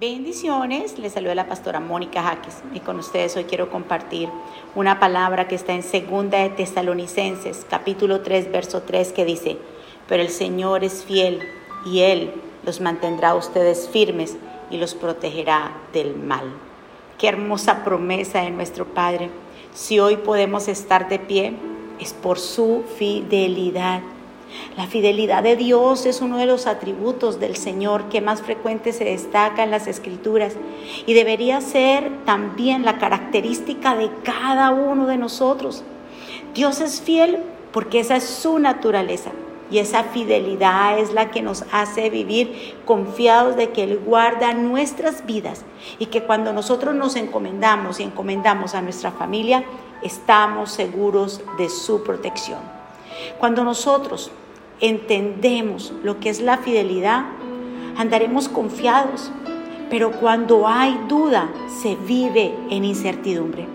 Bendiciones, les saluda la pastora Mónica Jaques y con ustedes hoy quiero compartir una palabra que está en segunda de Tesalonicenses, capítulo 3, verso 3 que dice, pero el Señor es fiel y Él los mantendrá a ustedes firmes y los protegerá del mal. Qué hermosa promesa de nuestro Padre. Si hoy podemos estar de pie, es por su fidelidad. La fidelidad de Dios es uno de los atributos del Señor que más frecuente se destaca en las escrituras y debería ser también la característica de cada uno de nosotros. Dios es fiel porque esa es su naturaleza y esa fidelidad es la que nos hace vivir confiados de que Él guarda nuestras vidas y que cuando nosotros nos encomendamos y encomendamos a nuestra familia, estamos seguros de su protección. Cuando nosotros entendemos lo que es la fidelidad, andaremos confiados, pero cuando hay duda, se vive en incertidumbre.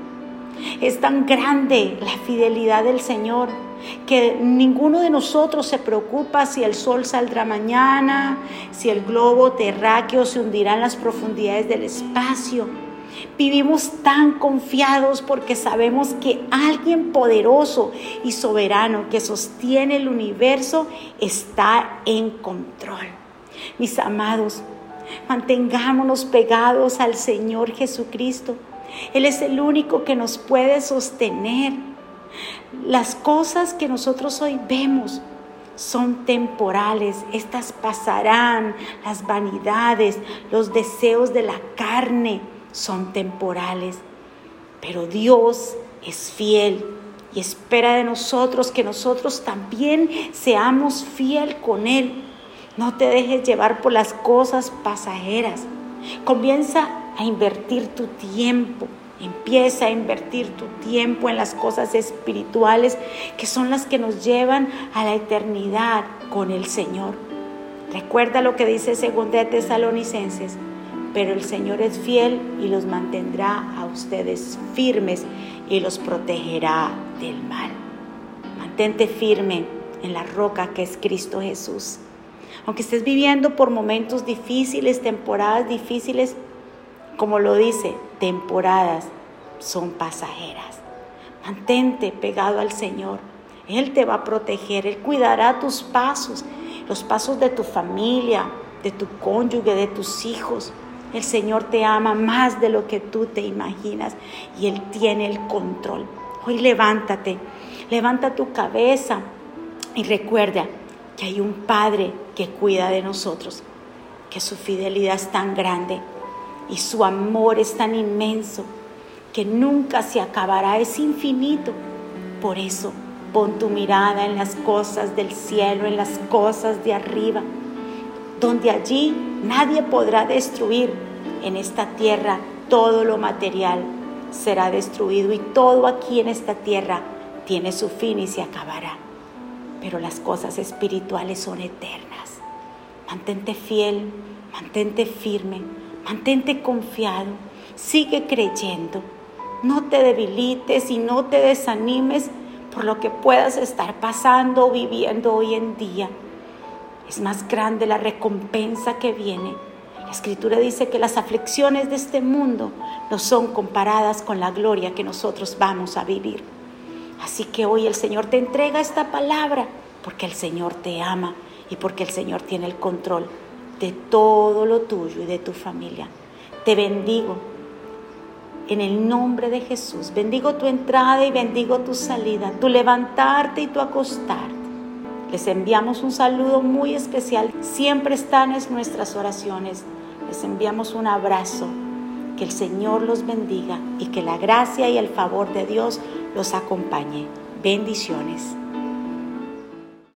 Es tan grande la fidelidad del Señor que ninguno de nosotros se preocupa si el sol saldrá mañana, si el globo terráqueo se hundirá en las profundidades del espacio Vivimos tan confiados porque sabemos que alguien poderoso y soberano que sostiene el universo está en control. Mis amados, mantengámonos pegados al Señor Jesucristo. Él es el único que nos puede sostener. Las cosas que nosotros hoy vemos son temporales, estas pasarán, las vanidades, los deseos de la carne son temporales, pero Dios es fiel y espera de nosotros que nosotros también seamos fiel con Él. No te dejes llevar por las cosas pasajeras. Comienza a invertir tu tiempo. Empieza a invertir tu tiempo en las cosas espirituales que son las que nos llevan a la eternidad con el Señor. Recuerda lo que dice 2 de Tesalonicenses pero el Señor es fiel y los mantendrá a ustedes firmes y los protegerá del mal. Mantente firme en la roca que es Cristo Jesús. Aunque estés viviendo por momentos difíciles, temporadas difíciles, como lo dice, temporadas son pasajeras. Mantente pegado al Señor. Él te va a proteger, Él cuidará tus pasos, los pasos de tu familia, de tu cónyuge, de tus hijos. El Señor te ama más de lo que tú te imaginas y Él tiene el control. Hoy levántate, levanta tu cabeza y recuerda que hay un Padre que cuida de nosotros, que su fidelidad es tan grande y su amor es tan inmenso que nunca se acabará, es infinito. Por eso, pon tu mirada en las cosas del cielo, en las cosas de arriba, donde allí nadie podrá destruir en esta tierra todo lo material será destruido y todo aquí en esta tierra tiene su fin y se acabará. Pero las cosas espirituales son eternas. Mantente fiel, mantente firme, mantente confiado, sigue creyendo. No te debilites y no te desanimes por lo que puedas estar pasando o viviendo hoy en día. Es más grande la recompensa que viene la escritura dice que las aflicciones de este mundo no son comparadas con la gloria que nosotros vamos a vivir. Así que hoy el Señor te entrega esta palabra porque el Señor te ama y porque el Señor tiene el control de todo lo tuyo y de tu familia. Te bendigo en el nombre de Jesús. Bendigo tu entrada y bendigo tu salida, tu levantarte y tu acostarte. Les enviamos un saludo muy especial. Siempre están en nuestras oraciones les enviamos un abrazo. Que el Señor los bendiga y que la gracia y el favor de Dios los acompañe. Bendiciones.